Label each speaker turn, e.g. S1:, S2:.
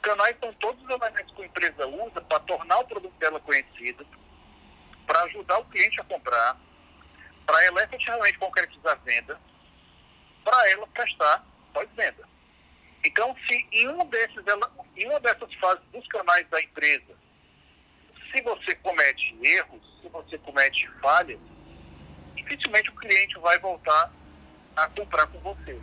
S1: Os canais são todos os elementos que a empresa usa para tornar o produto dela conhecido, para ajudar o cliente a comprar, para ela efetivamente concretizar a venda, para ela prestar pós-venda. Então, se em, um desses, em uma dessas fases dos canais da empresa, se você comete erros, se você comete falhas, dificilmente o cliente vai voltar a comprar com você.